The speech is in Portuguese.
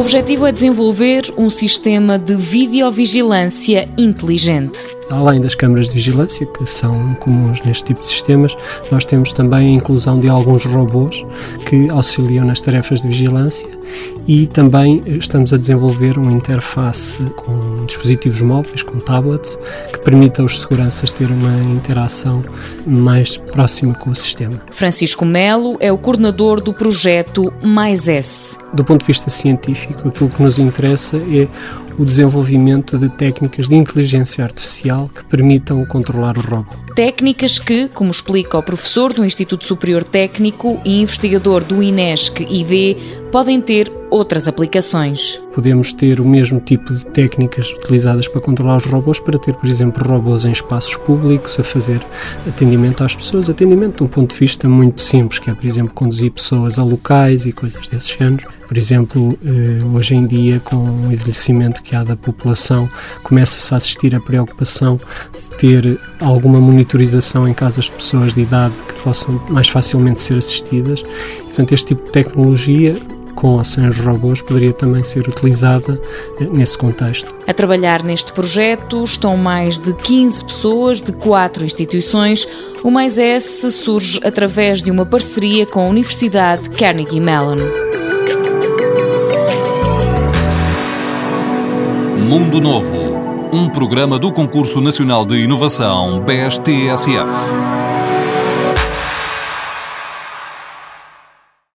objetivo é desenvolver um sistema de videovigilância inteligente. Além das câmaras de vigilância, que são comuns neste tipo de sistemas, nós temos também a inclusão de alguns robôs que auxiliam nas tarefas de vigilância e também estamos a desenvolver uma interface com dispositivos móveis, com tablets, que permita aos seguranças ter uma interação mais próxima com o sistema. Francisco Melo é o coordenador do projeto Mais S. Do ponto de vista científico, aquilo que nos interessa é o desenvolvimento de técnicas de inteligência artificial que permitam controlar o robô. Técnicas que, como explica o professor do Instituto Superior Técnico e investigador do INESC ID, podem ter outras aplicações. Podemos ter o mesmo tipo de técnicas utilizadas para controlar os robôs, para ter, por exemplo, robôs em espaços públicos a fazer atendimento às pessoas, atendimento de um ponto de vista muito simples, que é, por exemplo, conduzir pessoas a locais e coisas desse género. Por exemplo, eh, hoje em dia, com o envelhecimento que há da população, começa-se a assistir a preocupação de ter alguma monitorização em casas de pessoas de idade que possam mais facilmente ser assistidas. Portanto, este tipo de tecnologia com ou sem os robôs poderia também ser utilizada eh, nesse contexto. A trabalhar neste projeto estão mais de 15 pessoas de quatro instituições. O Mais S surge através de uma parceria com a Universidade Carnegie Mellon. Mundo Novo, um programa do Concurso Nacional de Inovação BSTSF.